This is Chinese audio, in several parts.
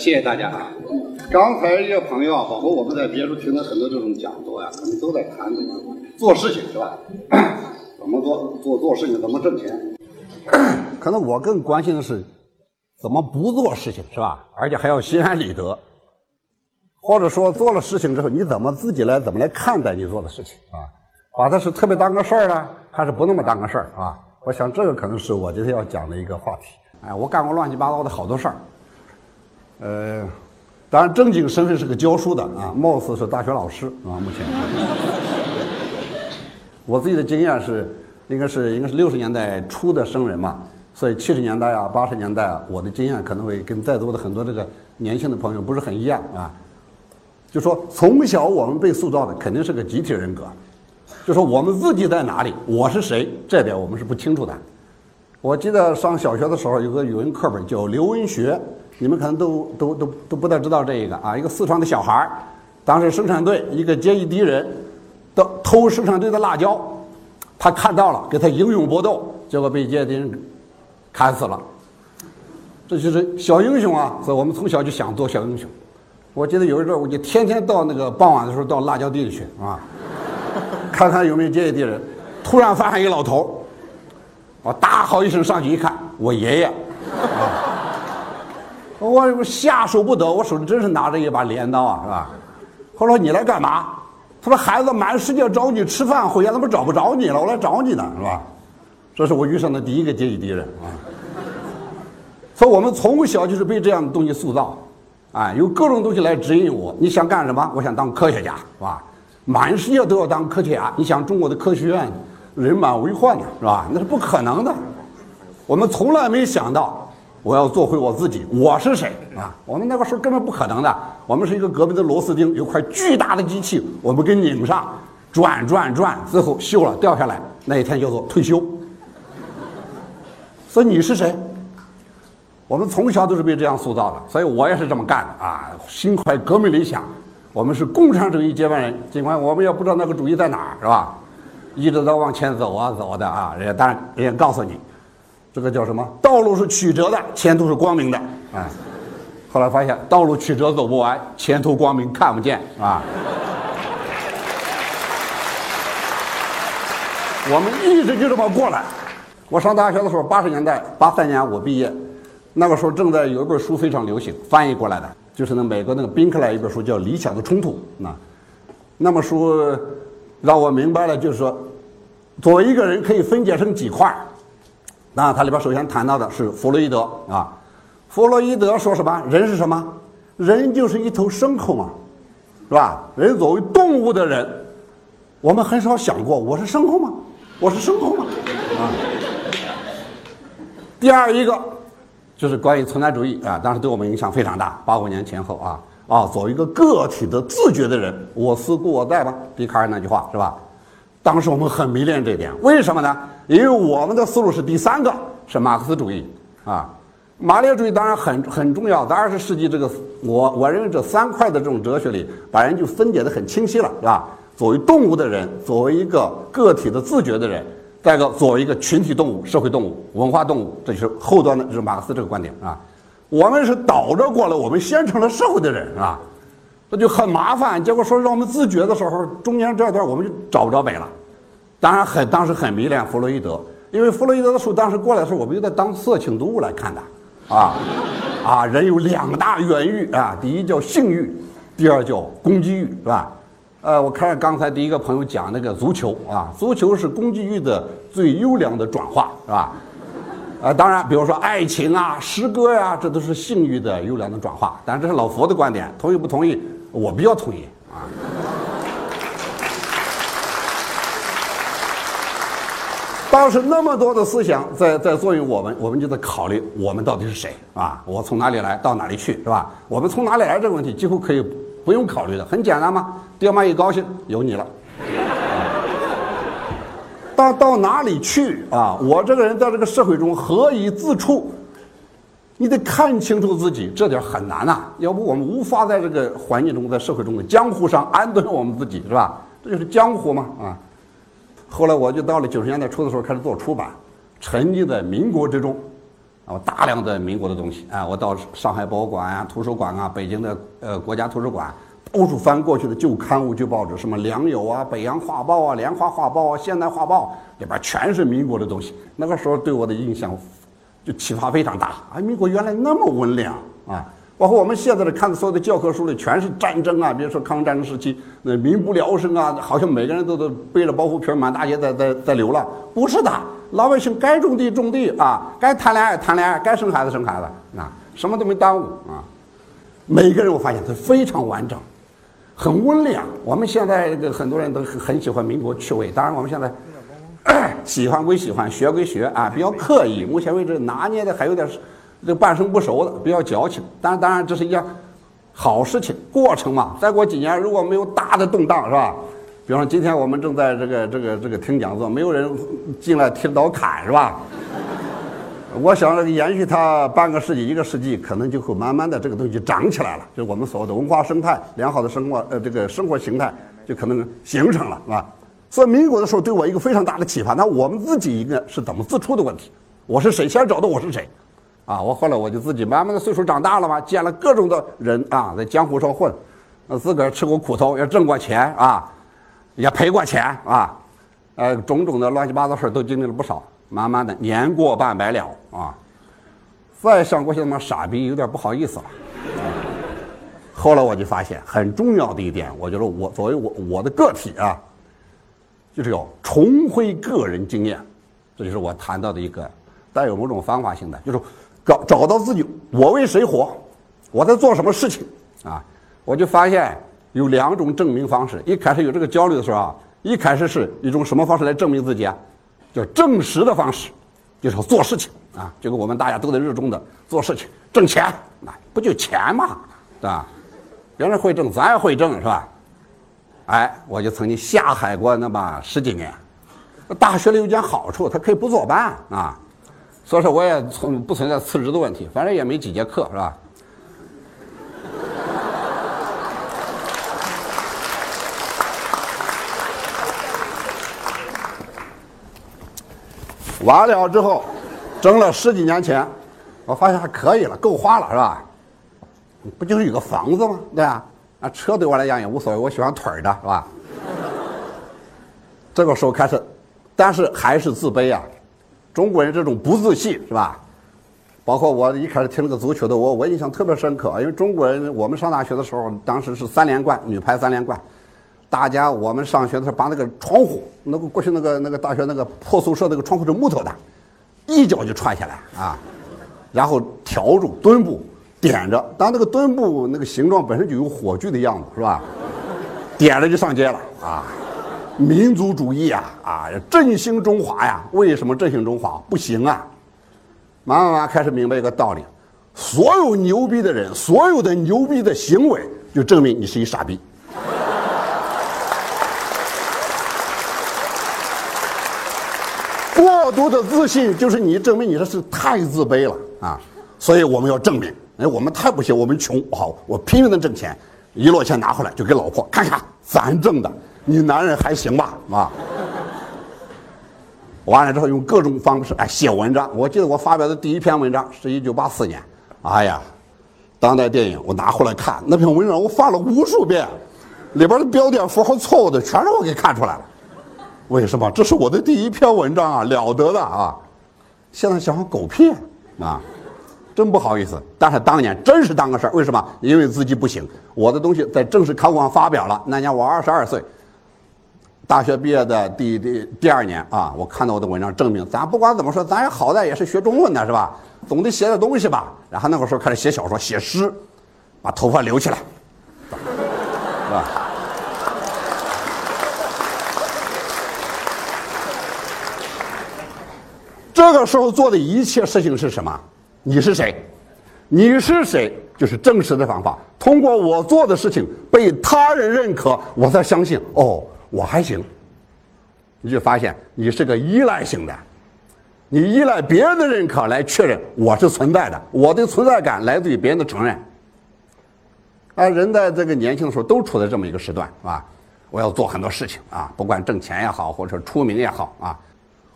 呃，谢谢大家啊。刚才一些朋友啊，包括我们在别处听了很多这种讲座呀，他们都在谈怎么做事情是吧？怎么做做做事情，怎么挣钱？可能我更关心的是怎么不做事情是吧？而且还要心安理得，或者说做了事情之后，你怎么自己来怎么来看待你做的事情啊？把它是特别当个事儿呢，还是不那么当个事儿啊？我想这个可能是我今天要讲的一个话题。哎，我干过乱七八糟的好多事儿，呃，当然正经身份是个教书的啊，貌似是大学老师啊，目前。我自己的经验是，应该是应该是六十年代初的生人嘛，所以七十年代啊、八十年代啊，我的经验可能会跟在座的很多这个年轻的朋友不是很一样啊。就说从小我们被塑造的肯定是个集体人格，就说我们自己在哪里，我是谁，这点我们是不清楚的。我记得上小学的时候有个语文课本叫刘文学，你们可能都都都都不太知道这一个啊，一个四川的小孩儿，当时生产队一个阶级敌人。到偷生产队的辣椒，他看到了，跟他英勇搏斗，结果被阶级敌人砍死了。这就是小英雄啊！所以我们从小就想做小英雄。我记得有一阵儿我就天天到那个傍晚的时候到辣椒地里去啊，看看有没有阶级敌人。突然发现一个老头我大吼一声上去一看，我爷爷。我我下手不得，我手里真是拿着一把镰刀啊，是吧？后来你来干嘛？他说：“孩子满世界找你吃饭，回家怎么找不着你了？我来找你呢，是吧？”这是我遇上的第一个阶级敌人啊。所以，我们从小就是被这样的东西塑造，啊，有各种东西来指引我。你想干什么？我想当科学家，是吧？满世界都要当科学家。你想中国的科学院人满为患呢，是吧？那是不可能的。我们从来没想到。我要做回我自己，我是谁啊？我们那个时候根本不可能的。我们是一个隔壁的螺丝钉，有块巨大的机器，我们给拧上，转转转，最后锈了掉下来，那一天叫做退休。所以你是谁？我们从小都是被这样塑造的，所以我也是这么干的啊！心怀革命理想，我们是共产主义接班人，尽管我们也不知道那个主义在哪儿，是吧？一直在往前走啊走的啊，人家当然人家告诉你。这个叫什么？道路是曲折的，前途是光明的。哎，后来发现道路曲折走不完，前途光明看不见啊。我们一直就这么过来。我上大学的时候，八十年代八三年我毕业，那个时候正在有一本书非常流行，翻译过来的，就是那美国那个宾克莱一本书叫《理想的冲突》。那，那么书让我明白了，就是说，作为一个人可以分解成几块。那它里边首先谈到的是弗洛伊德啊，弗洛伊德说什么？人是什么？人就是一头牲口嘛，是吧？人作为动物的人，我们很少想过我是牲口吗？我是牲口吗？啊。第二一个就是关于存在主义啊，当时对我们影响非常大。八五年前后啊啊，作为一个个体的自觉的人，我思故我在吧？笛卡尔那句话是吧？当时我们很迷恋这一点，为什么呢？因为我们的思路是第三个，是马克思主义啊。马列主义当然很很重要，在二十世纪这个我我认为这三块的这种哲学里，把人就分解的很清晰了，是吧？作为动物的人，作为一个个体的自觉的人，再一个作为一个群体动物、社会动物、文化动物，这就是后端的，就是马克思这个观点啊。我们是倒着过来，我们先成了社会的人啊。这就很麻烦，结果说让我们自觉的时候，中间这段我们就找不着北了。当然很当时很迷恋弗洛伊德，因为弗洛伊德的书当时过来的时候，我们就在当色情读物来看的，啊，啊，人有两大原欲啊，第一叫性欲，第二叫攻击欲，是吧？呃，我看刚才第一个朋友讲那个足球啊，足球是攻击欲的最优良的转化，是吧？呃，当然，比如说爱情啊、诗歌呀，这都是性欲的优良的转化。但这是老佛的观点，同意不同意？我比较同意啊！当时那么多的思想在在作用我们，我们就在考虑我们到底是谁啊？我从哪里来，到哪里去，是吧？我们从哪里来这个问题几乎可以不用考虑的，很简单嘛。爹妈一高兴，有你了。到到哪里去啊？我这个人在这个社会中何以自处？你得看清楚自己，这点很难呐。要不我们无法在这个环境中，在社会中的江湖上安顿我们自己，是吧？这就是江湖嘛，啊。后来我就到了九十年代初的时候开始做出版，沉浸在民国之中，啊，大量的民国的东西啊，我到上海博物馆啊、图书馆啊、北京的呃国家图书馆，到处翻过去的旧刊物、旧报纸，什么《良友》啊、《北洋画报》啊、《莲花画报》啊、《现代画报》，里边全是民国的东西。那个时候对我的印象就启发非常大啊，民国原来那么温良啊。包括我们现在的看的所有的教科书里，全是战争啊，比如说抗日战争时期，那民不聊生啊，好像每个人都都背着包袱皮满大街在在在流浪。不是的，老百姓该种地种地啊，该谈恋爱谈恋爱，该生孩子生孩子啊，什么都没耽误啊。每个人我发现他非常完整，很温良。我们现在这个很多人都很喜欢民国趣味，当然我们现在喜欢归喜欢，学归学啊，比较刻意。目前为止拿捏的还有点。这半生不熟的比较矫情，但当然这是一件好事情，过程嘛。再过几年如果没有大的动荡，是吧？比方说今天我们正在这个这个这个听讲座，没有人进来提刀砍，是吧？我想延续它半个世纪、一个世纪，可能就会慢慢的这个东西长起来了，就是我们所谓的文化生态、良好的生活呃这个生活形态就可能形成了，是吧？所以民国的时候对我一个非常大的启发，那我们自己一个是怎么自处的问题？我是谁？先找到我是谁？啊，我后来我就自己慢慢的岁数长大了嘛，见了各种的人啊，在江湖上混，呃，自个儿吃过苦头，也挣过钱啊，也赔过钱啊，呃，种种的乱七八糟事都经历了不少。慢慢的，年过半百了啊，再像过去那么傻逼，有点不好意思了。后来我就发现很重要的一点，我觉得我作为我我的个体啊，就是要重回个人经验，这就是我谈到的一个带有某种方法性的，就是。找找到自己，我为谁活？我在做什么事情？啊，我就发现有两种证明方式。一开始有这个焦虑的时候啊，一开始是一种什么方式来证明自己啊？叫证实的方式，就是做事情啊，就跟我们大家都在热衷的做事情，挣钱，那不就钱嘛，对吧？别人会挣，咱也会挣，是吧？哎，我就曾经下海过那么十几年。大学里有件好处，他可以不坐班啊。所以说我也存不存在辞职的问题，反正也没几节课，是吧？完了之后，挣了十几年钱，我发现还可以了，够花了，是吧？不就是有个房子吗？对吧？啊，啊车对我来讲也无所谓，我喜欢腿儿的，是吧？这个时候开始，但是还是自卑啊。中国人这种不自信是吧？包括我一开始听那个足球的，我我印象特别深刻，因为中国人我们上大学的时候，当时是三连冠，女排三连冠，大家我们上学的时候把那个窗户，那个过去那个那个大学那个破宿舍那个窗户是木头的，一脚就踹下来啊，然后挑住墩布点着，当那个墩布那个形状本身就有火炬的样子是吧？点着就上街了啊。民族主义啊啊，振兴中华呀！为什么振兴中华不行啊？慢慢开始明白一个道理：所有牛逼的人，所有的牛逼的行为，就证明你是一傻逼。过度的自信就是你证明你这是太自卑了啊！所以我们要证明，哎，我们太不行，我们穷，好，我拼命的挣钱，一摞钱拿回来就给老婆看看，咱挣的。你男人还行吧？啊，完了之后用各种方式哎写文章。我记得我发表的第一篇文章是一九八四年，哎呀，当代电影我拿回来看那篇文章，我翻了无数遍，里边的标点符号错误的全让我给看出来了。为什么？这是我的第一篇文章啊，了得的啊！现在想想狗屁啊！真不好意思，但是当年真是当个事儿。为什么？因为自己不行，我的东西在正式考古上发表了。那年我二十二岁。大学毕业的第第第二年啊，我看到我的文章，证明咱不管怎么说，咱也好歹也是学中文的，是吧？总得写点东西吧。然后那个时候开始写小说、写诗，把头发留起来，是吧？这个时候做的一切事情是什么？你是谁？你是谁？就是证实的方法。通过我做的事情被他人认可，我才相信哦。我还行，你就发现你是个依赖型的，你依赖别人的认可来确认我是存在的，我的存在感来自于别人的承认。啊，人在这个年轻的时候都处在这么一个时段，是吧？我要做很多事情啊，不管挣钱也好，或者出名也好啊，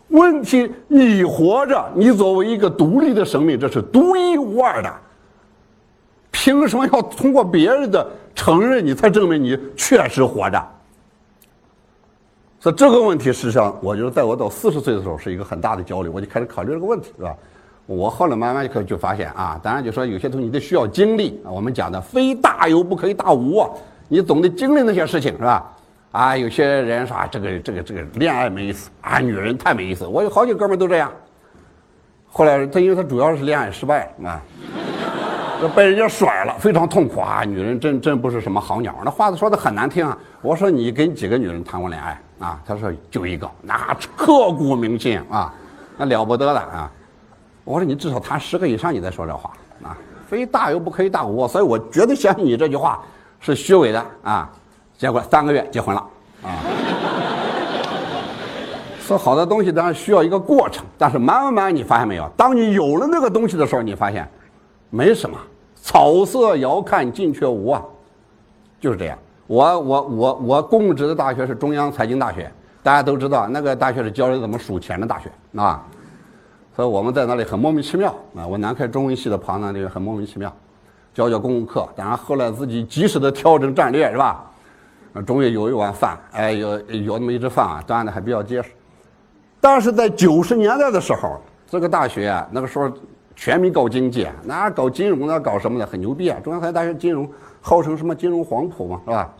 问题你活着，你作为一个独立的生命，这是独一无二的。凭什么要通过别人的承认，你才证明你确实活着？所以这个问题，实际上，我觉得在我到四十岁的时候是一个很大的焦虑，我就开始考虑这个问题，是吧？我后来慢慢就就发现啊，当然就说有些东西你得需要经历啊。我们讲的非大有不可以大无，啊，你总得经历那些事情，是吧？啊，有些人说啊，这个这个这个恋爱没意思啊，女人太没意思。我有好几个哥们都这样。后来他因为他主要是恋爱失败啊。被人家甩了，非常痛苦啊！女人真真不是什么好鸟，那话都说的很难听啊！我说你跟几个女人谈过恋爱啊？他说就一个，那刻骨铭心啊，那了不得了啊！我说你至少谈十个以上，你再说这话啊！非大有不可以大无，所以我绝对相信你这句话是虚伪的啊！结果三个月结婚了啊！说好的东西当然需要一个过程，但是慢慢慢你发现没有？当你有了那个东西的时候，你发现。没什么，草色遥看近却无啊，就是这样。我我我我供职的大学是中央财经大学，大家都知道那个大学是教人怎么数钱的大学啊，所以我们在那里很莫名其妙啊。我南开中文系的旁那里很莫名其妙，教教公共课，当然后来自己及时的调整战略是吧？终于有一碗饭，哎，有有那么一只饭啊，端的还比较结实。但是在九十年代的时候，这个大学啊，那个时候。全民搞经济，那搞金融的，搞什么的，很牛逼啊！中央财经大学金融号称什么金融黄埔嘛，是吧？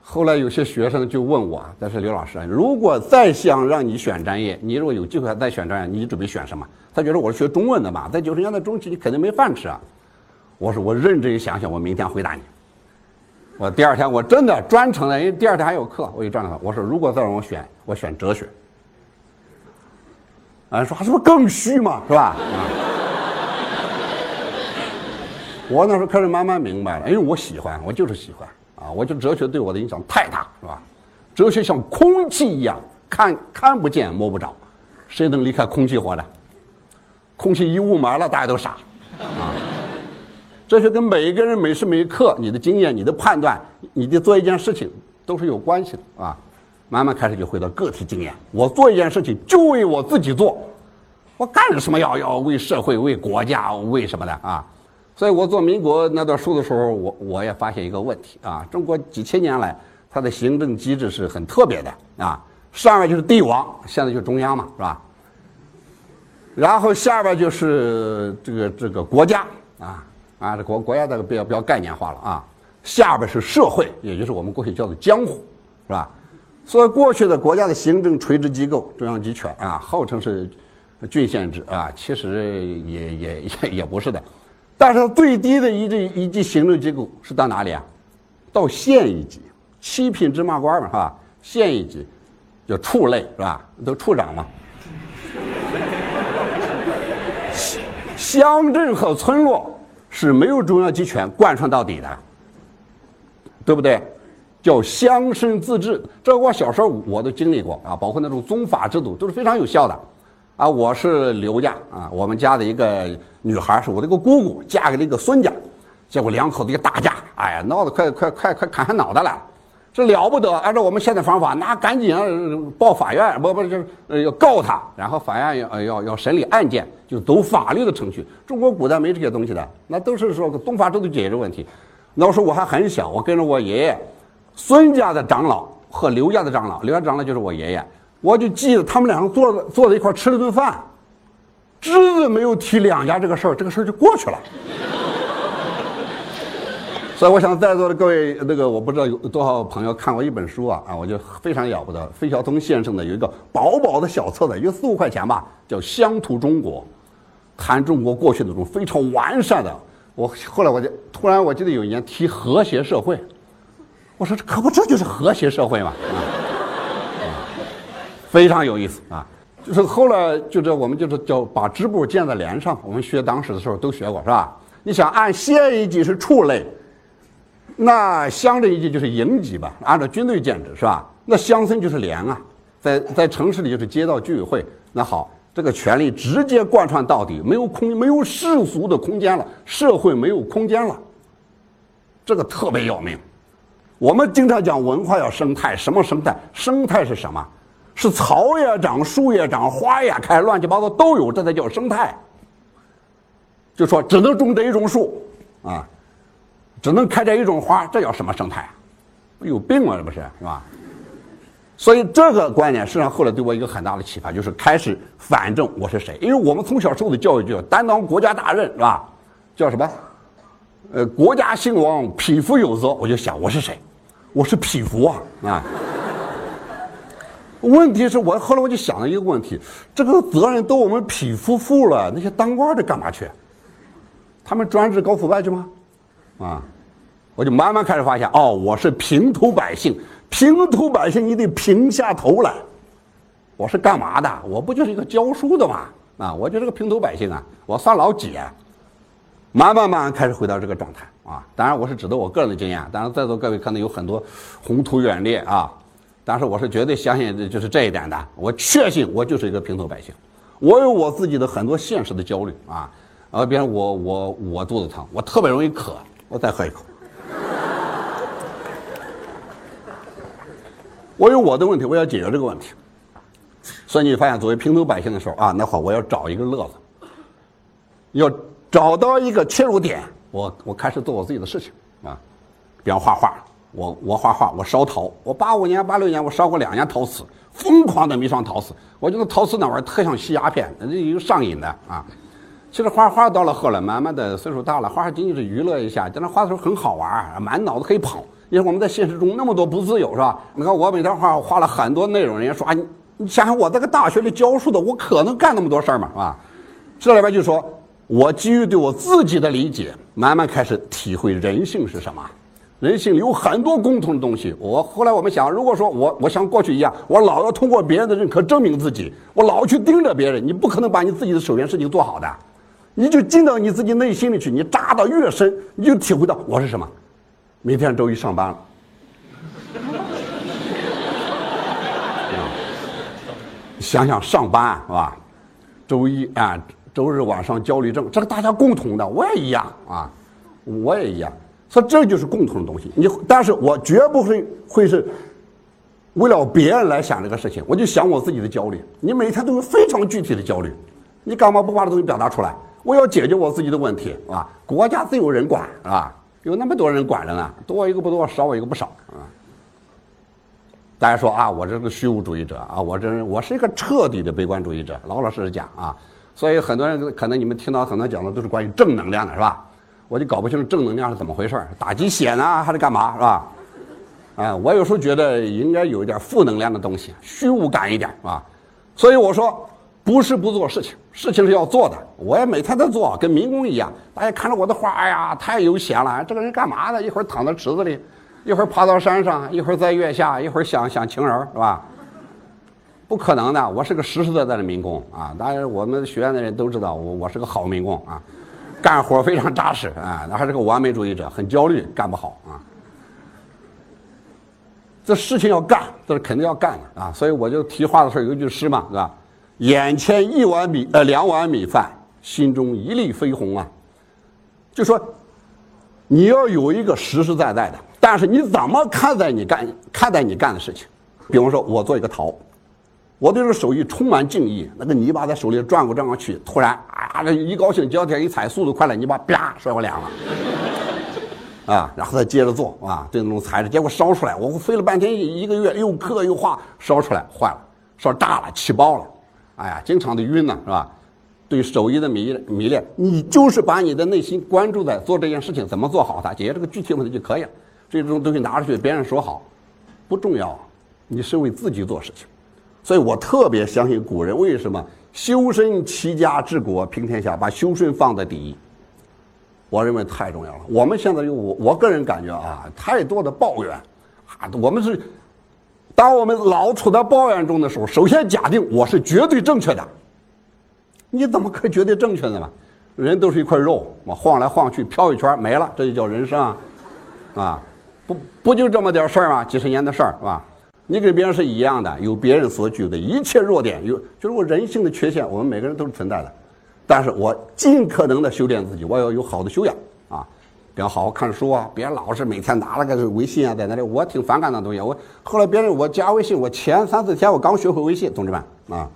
后来有些学生就问我，但是刘老师，如果再想让你选专业，你如果有机会再选专业，你准备选什么？他觉得我是学中文的嘛，在九十年代中期，你肯定没饭吃啊。我说我认真想想，我明天回答你。我第二天我真的专程的，因为第二天还有课，我就这样他。我说如果再让我选，我选哲学。啊，说还是不是更虚嘛，是吧？我那时候开始慢慢明白了，因为我喜欢，我就是喜欢啊！我觉得哲学对我的影响太大，是吧？哲学像空气一样，看看不见摸不着，谁能离开空气活着？空气一雾霾了，大家都傻啊！哲学跟每一个人每时每刻你的经验、你的判断、你的做一件事情都是有关系的啊！慢慢开始就回到个体经验，我做一件事情就为我自己做，我干什么要要为社会、为国家、为什么的啊？所以我做民国那段书的时候，我我也发现一个问题啊，中国几千年来它的行政机制是很特别的啊，上面就是帝王，现在就是中央嘛，是吧？然后下边就是这个这个国家啊啊，这国国家这个比较比较概念化了啊，下边是社会，也就是我们过去叫做江湖，是吧？所以过去的国家的行政垂直机构中央集权啊，号称是郡县制啊，其实也也也也不是的。但是最低的一级一级行政机构是到哪里啊？到县一级，七品芝麻官嘛，是吧？县一级叫处类，是吧？都处长嘛。乡镇和村落是没有中央集权贯穿到底的，对不对？叫乡绅自治。这我小时候我都经历过啊，包括那种宗法制度都是非常有效的。啊，我是刘家啊，我们家的一个女孩是我的一个姑姑，嫁给了一个孙家，结果两口子一打架，哎呀，闹得快快快快砍下脑袋了，这了不得！按照我们现在方法，那赶紧报法院，不不就是要告他，然后法院要要要审理案件，就走法律的程序。中国古代没这些东西的，那都是说宗法制度解决问题。那时候我还很小，我跟着我爷爷，孙家的长老和刘家的长老，刘家长老就是我爷爷。我就记得他们两个坐坐在一块吃了顿饭，只字没有提两家这个事儿，这个事儿就过去了。所以我想在座的各位，那个我不知道有多少朋友看过一本书啊啊，我就非常了不得。费孝通先生的有一个薄薄的小册子，有四五块钱吧，叫《乡土中国》，谈中国过去那种非常完善的。我后来我就突然我记得有一年提和谐社会，我说这可不这就是和谐社会嘛啊。非常有意思啊，就是后来就这我们就是叫把支部建在连上，我们学党史的时候都学过是吧？你想按县一级是处类，那乡镇一级就是营级吧？按照军队建制是吧？那乡村就是连啊，在在城市里就是街道居委会。那好，这个权力直接贯穿到底，没有空没有世俗的空间了，社会没有空间了，这个特别要命。我们经常讲文化要生态，什么生态？生态是什么？是草也长，树也长，花也开，乱七八糟都有，这才叫生态。就说只能种这一种树，啊，只能开这一种花，这叫什么生态？有病啊，这不是是吧？所以这个观念实际上后来对我一个很大的启发，就是开始反正我是谁，因为我们从小受的教育就要担当国家大任，是吧？叫什么？呃，国家兴亡，匹夫有责。我就想我是谁？我是匹夫啊啊！问题是我后来我就想了一个问题：这个责任都我们匹夫负了，那些当官的干嘛去？他们专职搞腐败去吗？啊！我就慢慢开始发现，哦，我是平头百姓。平头百姓，你得平下头来。我是干嘛的？我不就是一个教书的吗？啊，我就是个平头百姓啊，我算老几？慢慢慢慢开始回到这个状态啊。当然，我是指的我个人的经验。当然，在座各位可能有很多宏图远猎啊，但是我是绝对相信就是这一点的。我确信我就是一个平头百姓，我有我自己的很多现实的焦虑啊。啊，比如我我我肚子疼，我特别容易渴，我再喝一口。我有我的问题，我要解决这个问题。所以你发现，作为平头百姓的时候啊，那会，我要找一个乐子，要找到一个切入点，我我开始做我自己的事情啊。比方画画，我我画画，我烧陶，我八五年、八六年我烧过两年陶瓷，疯狂的迷上陶瓷。我觉得陶瓷那玩意儿特像吸鸦片，那有上瘾的啊。其实画画到了后来，慢慢的岁数大了，画画仅仅是娱乐一下，在那画的时候很好玩，满脑子可以跑。因为我们在现实中那么多不自由，是吧？你看我每天画画了很多内容，人家说啊，你想想我这个大学里教书的，我可能干那么多事儿吗？是吧？这里边就说，我基于对我自己的理解，慢慢开始体会人性是什么。人性里有很多共同的东西。我后来我们想，如果说我我像过去一样，我老要通过别人的认可证明自己，我老去盯着别人，你不可能把你自己的手边事情做好的。你就进到你自己内心里去，你扎到越深，你就体会到我是什么。明天周一上班了，想想上班是吧？周一啊，周日晚上焦虑症，这个大家共同的，我也一样啊，我也一样。所以这就是共同的东西。你，但是我绝不会会是为了别人来想这个事情，我就想我自己的焦虑。你每天都有非常具体的焦虑，你干嘛不把这东西表达出来？我要解决我自己的问题，啊？国家自有人管，是吧？有那么多人管着呢，多一个不多，少一个不少啊。大家说啊，我这个虚无主义者啊，我这我是一个彻底的悲观主义者，老老实实讲啊。所以很多人可能你们听到很多讲的都是关于正能量的，是吧？我就搞不清楚正能量是怎么回事打鸡血呢还是干嘛，是吧？啊，我有时候觉得应该有一点负能量的东西，虚无感一点，啊。所以我说。不是不做事情，事情是要做的。我也每天都做，跟民工一样。大家看着我的画，哎呀，太悠闲了。这个人干嘛的？一会儿躺在池子里，一会儿爬到山上，一会儿在月下，一会儿想想情人，是吧？不可能的，我是个实实在在的民工啊！当然，我们学院的人都知道我，我是个好民工啊，干活非常扎实啊。那还是个完美主义者，很焦虑，干不好啊。这事情要干，这是肯定要干的啊。所以我就提画的时候有一句诗嘛，是吧？眼前一碗米，呃，两碗米饭，心中一粒飞鸿啊！就说你要有一个实实在在的，但是你怎么看待你干看待你干的事情？比方说，我做一个陶，我对这个手艺充满敬意。那个泥巴在手里转过转过去，突然啊，这一高兴，脚底下一踩，速度快了，泥巴啪摔我脸了，啊，然后再接着做啊，这种材质，结果烧出来，我费了半天一个月，又刻又画，烧出来坏了，烧炸了，气爆了。哎呀，经常的晕呢，是吧？对手艺的迷迷恋，你就是把你的内心关注在做这件事情怎么做好它，解决这个具体问题就可以了。这种东西拿出去，别人说好不重要，你是为自己做事情。所以我特别相信古人为什么修身齐家治国平天下，把修身放在第一。我认为太重要了。我们现在有我我个人感觉啊，太多的抱怨啊，我们是。当我们老处在抱怨中的时候，首先假定我是绝对正确的。你怎么可以绝对正确的呢？人都是一块肉，我晃来晃去，飘一圈没了，这就叫人生啊！啊，不不就这么点事儿吗？几十年的事儿是吧？你跟别人是一样的，有别人所具有的一切弱点，有就是我人性的缺陷，我们每个人都是存在的。但是我尽可能的修炼自己，我要有好的修养啊！要好好看书啊，别老是每天拿了个微信啊在那里，我挺反感那东西。我后来别人我加微信，我前三四天我刚学会微信，同志们啊，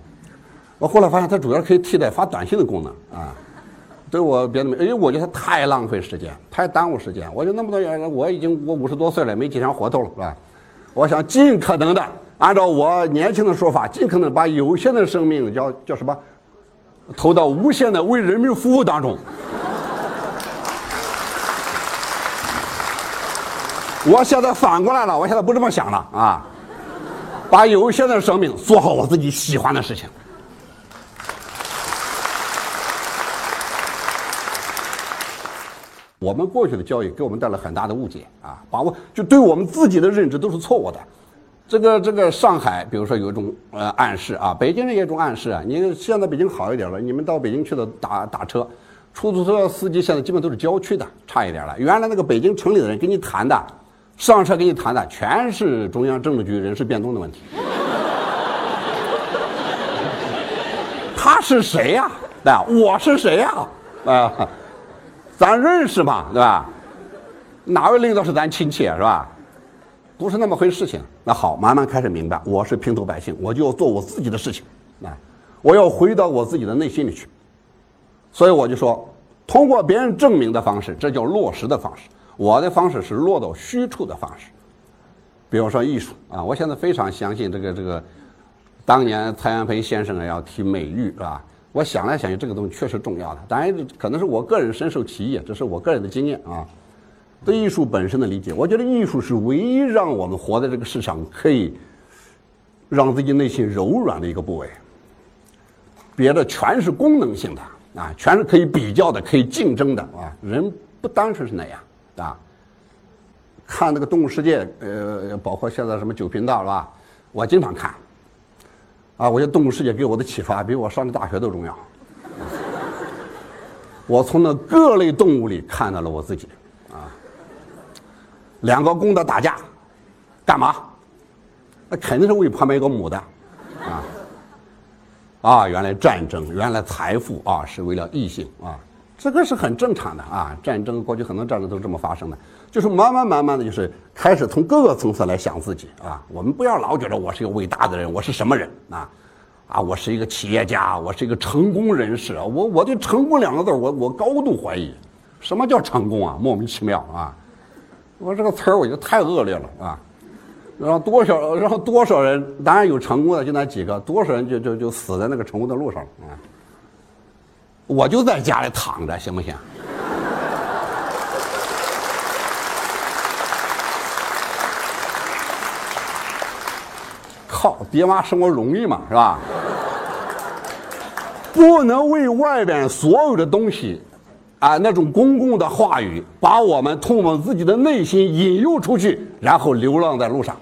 我后来发现它主要可以替代发短信的功能啊。对我别的没，因为我觉得太浪费时间，太耽误时间。我就那么多年，我已经我五十多岁了，没几天活头了，是吧？我想尽可能的按照我年轻的说法，尽可能把有限的生命叫叫什么，投到无限的为人民服务当中。我现在反过来了，我现在不这么想了啊！把有限的生命做好我自己喜欢的事情。我们过去的教育给我们带来很大的误解啊，把我就对我们自己的认知都是错误的。这个这个上海，比如说有一种呃暗示啊，北京人也有一种暗示啊。你现在北京好一点了，你们到北京去的打打车，出租车司机现在基本都是郊区的，差一点了。原来那个北京城里的人跟你谈的。上车跟你谈的全是中央政治局人事变动的问题。他是谁呀？对？我是谁呀？啊，咱认识嘛，对吧？哪位领导是咱亲戚是吧？不是那么回事情。那好，慢慢开始明白，我是平头百姓，我就要做我自己的事情。啊，我要回到我自己的内心里去。所以我就说，通过别人证明的方式，这叫落实的方式。我的方式是落到虚处的方式，比如说艺术啊，我现在非常相信这个这个，当年蔡元培先生要提美育是吧？我想来想去，这个东西确实重要的。当然，可能是我个人深受其益，这是我个人的经验啊。对艺术本身的理解，我觉得艺术是唯一让我们活在这个世上可以让自己内心柔软的一个部位，别的全是功能性的啊，全是可以比较的、可以竞争的啊。人不单纯是那样。啊，看那个《动物世界》，呃，包括现在什么九频道是吧？我经常看。啊，我觉得《动物世界》给我的启发比我上的大学都重要。我从那各类动物里看到了我自己。啊，两个公的打架，干嘛？那肯定是为旁边一个母的。啊，啊，原来战争，原来财富啊，是为了异性啊。这个是很正常的啊，战争过去很多战争都是这么发生的，就是慢慢慢慢的就是开始从各个层次来想自己啊。我们不要老觉得我是一个伟大的人，我是什么人啊？啊，我是一个企业家，我是一个成功人士。我我对成功两个字我我高度怀疑，什么叫成功啊？莫名其妙啊！我这个词儿我觉得太恶劣了啊！让多少让多少人，当然有成功的就那几个，多少人就就就死在那个成功的路上了啊！我就在家里躺着，行不行？靠，爹妈生活容易嘛，是吧？不能为外边所有的东西，啊，那种公共的话语，把我们通往自己的内心引诱出去，然后流浪在路上。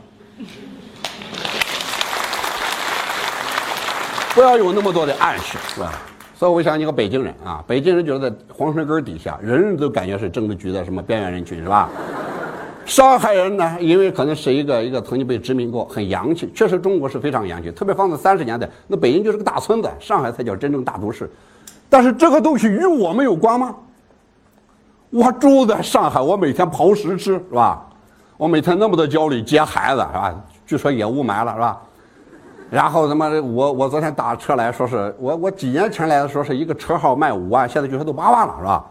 不要有那么多的暗示，是吧？所以我想你个北京人啊，北京人觉得在皇城根底下，人人都感觉是政治局的什么边缘人群，是吧？上海人呢，因为可能是一个一个曾经被殖民过，很洋气。确实，中国是非常洋气，特别放在三十年代，那北京就是个大村子，上海才叫真正大都市。但是这个东西与我们有关吗？我住在上海，我每天刨食吃，是吧？我每天那么多焦虑，接孩子，是吧？据说也雾霾了，是吧？然后他妈的，我我昨天打车来说是我我几年前来的时候是一个车号卖五万，现在据说都八万了，是吧？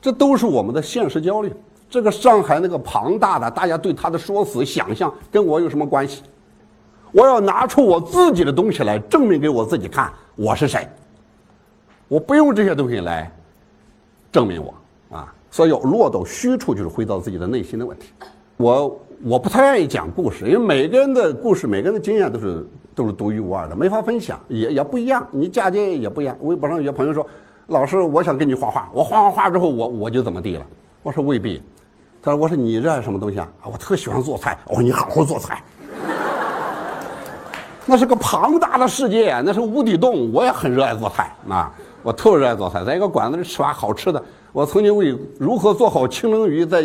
这都是我们的现实焦虑。这个上海那个庞大的，大家对他的说辞想象，跟我有什么关系？我要拿出我自己的东西来证明给我自己看，我是谁？我不用这些东西来证明我啊！所以要落到虚处，就是回到自己的内心的问题。我我不太愿意讲故事，因为每个人的故事，每个人的经验都是。都是独一无二的，没法分享，也也不一样。你嫁接也不一样。微博上有些朋友说：“老师，我想跟你画画，我画完画之后，我我就怎么地了？”我说：“未必。”他说：“我说你热爱什么东西啊？”啊，我特喜欢做菜。我说：“你好好做菜。”那是个庞大的世界，那是无底洞。我也很热爱做菜啊，我特热爱做菜，在一个馆子里吃完好吃的。我曾经为如何做好清蒸鱼在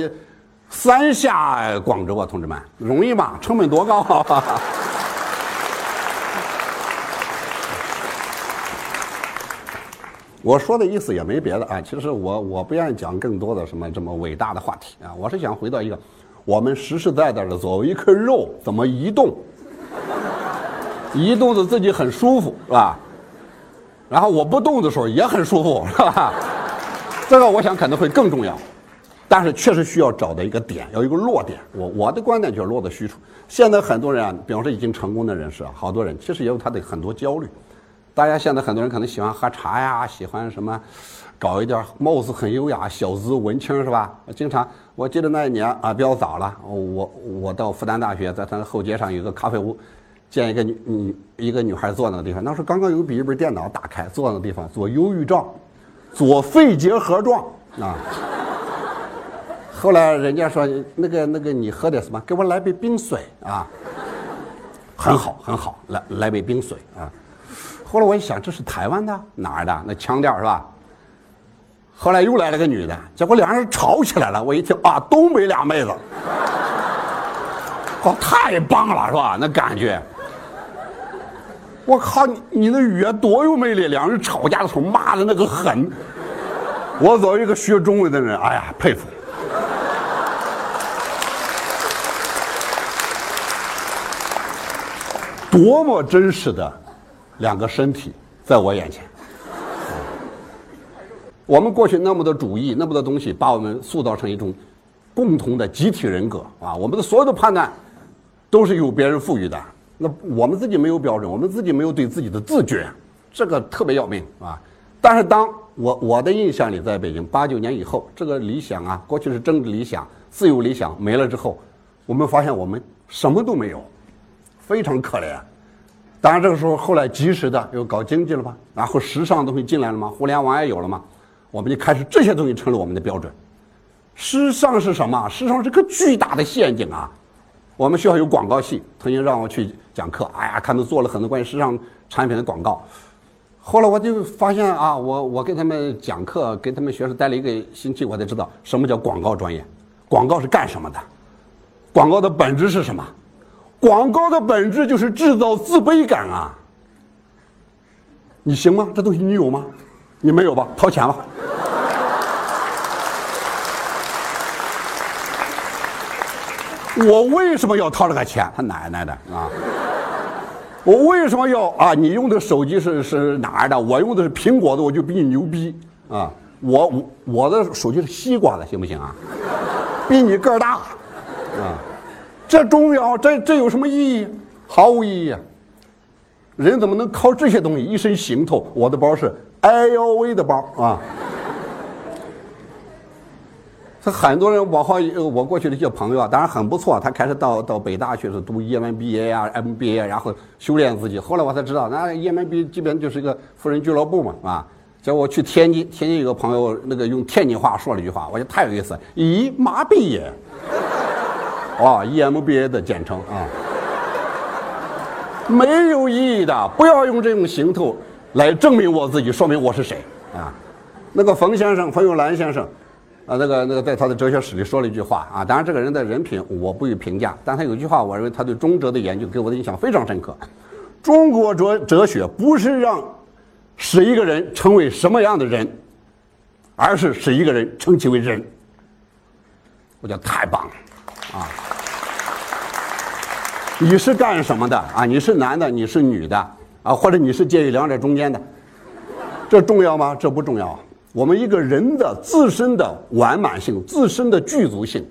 三下广州啊，同志们，容易吗？成本多高？我说的意思也没别的啊，其实我我不愿意讲更多的什么这么伟大的话题啊，我是想回到一个，我们实实在在的作为一颗肉怎么移动，移动的自己很舒服是吧？然后我不动的时候也很舒服是吧？这个我想可能会更重要，但是确实需要找到一个点，有一个落点。我我的观点就是落在虚处。现在很多人啊，比方说已经成功的人士啊，好多人其实也有他的很多焦虑。大家现在很多人可能喜欢喝茶呀，喜欢什么，搞一点貌似很优雅、小资文青是吧？经常我记得那一年啊，比较早了，我我到复旦大学，在它的后街上有个咖啡屋，见一个女女一个女孩坐那个地方，那时候刚刚有笔记本电脑打开，坐那个地方做忧郁症，做肺结核状啊。后来人家说那个那个你喝点什么？给我来杯冰水啊。很好很好，来来杯冰水啊。后来我一想，这是台湾的哪儿的？那腔调是吧？后来又来了个女的，结果两人吵起来了。我一听啊，东北俩妹子，哦，太棒了是吧？那感觉，我靠，你你的语言多有魅力！两人吵架的时候骂的那个狠，我作为一个学中文的人，哎呀，佩服，多么真实的！两个身体在我眼前，我们过去那么多主义，那么多东西，把我们塑造成一种共同的集体人格啊！我们的所有的判断都是由别人赋予的，那我们自己没有标准，我们自己没有对自己的自觉，这个特别要命啊！但是当我我的印象里，在北京八九年以后，这个理想啊，过去是政治理想、自由理想没了之后，我们发现我们什么都没有，非常可怜。当然，这个时候后来及时的又搞经济了吧，然后时尚东西进来了吗？互联网也有了吗？我们就开始这些东西成了我们的标准。时尚是什么？时尚是个巨大的陷阱啊！我们学校有广告系，曾经让我去讲课，哎呀，他们做了很多关于时尚产品的广告。后来我就发现啊，我我给他们讲课，给他们学生待了一个星期，我才知道什么叫广告专业。广告是干什么的？广告的本质是什么？广告的本质就是制造自卑感啊！你行吗？这东西你有吗？你没有吧？掏钱吧！我为什么要掏这个钱？他奶奶的啊！我为什么要啊？你用的手机是是哪儿的？我用的是苹果的，我就比你牛逼啊！我我我的手机是西瓜的，行不行啊？比你个儿大啊！这重要？这这有什么意义？毫无意义啊！人怎么能靠这些东西一身行头？我的包是 LV 的包啊！这很多人，我好我过去的一些朋友啊，当然很不错。他开始到到北大去是读 EMBA 啊、MBA，然后修炼自己。后来我才知道，那 EMBA 基本就是一个富人俱乐部嘛，啊！结果我去天津，天津有个朋友，那个用天津话说了一句话，我觉得太有意思。咦，麻痹耶！啊，EMBA 的简称啊，没有意义的，不要用这种行头来证明我自己，说明我是谁啊？那个冯先生，冯友兰先生，啊，那个那个在他的哲学史里说了一句话啊，当然这个人的人品我不予评价，但他有一句话，我认为他对中哲的研究给我的印象非常深刻。中国哲哲学不是让使一个人成为什么样的人，而是使一个人称其为人。我觉得太棒了。啊，你是干什么的啊？你是男的，你是女的啊？或者你是介于两者中间的？这重要吗？这不重要。我们一个人的自身的完满性、自身的具足性，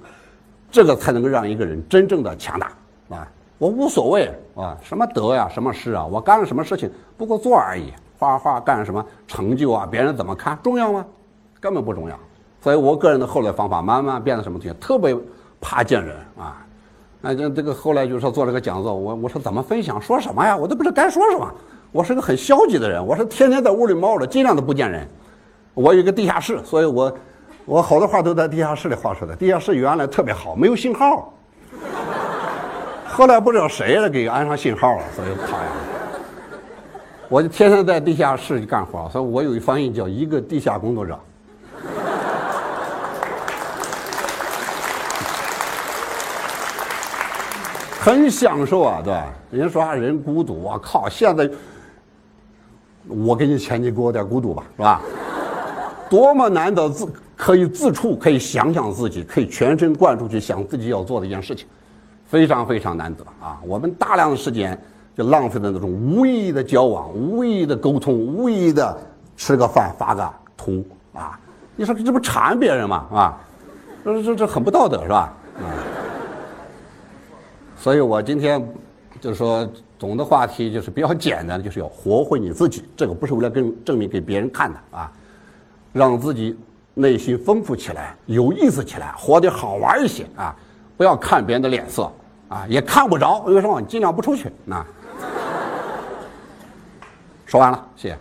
这个才能够让一个人真正的强大啊！我无所谓啊，什么德呀，什么事啊，我干了什么事情，不过做而已。画画干什么成就啊？别人怎么看重要吗？根本不重要。所以我个人的后来方法慢慢变得什么东西特别。怕见人啊！那这这个后来就说做了个讲座，我我说怎么分享，说什么呀？我都不知道该说什么。我是个很消极的人，我是天天在屋里猫着，尽量都不见人。我有一个地下室，所以我我好多话都在地下室里话说的。地下室原来特别好，没有信号。后来不知道谁了给安上信号了，所以讨厌。我就天天在地下室里干活，所以我有一翻译叫一个地下工作者。很享受啊，对吧？人家说啊，人孤独，我靠！现在我给你钱，你给我点孤独吧，是吧？多么难得自可以自处，可以想想自己，可以全神贯注去想自己要做的一件事情，非常非常难得啊！我们大量的时间就浪费在那种无意义的交往、无意义的沟通、无意义的吃个饭发个图啊！你说这不馋别人吗？啊，这这这很不道德是吧？啊！所以我今天就是说，总的话题就是比较简单，就是要活回你自己。这个不是为了跟证明给别人看的啊，让自己内心丰富起来，有意思起来，活得好玩一些啊！不要看别人的脸色啊，也看不着，为什么？你尽量不出去啊。说完了，谢谢。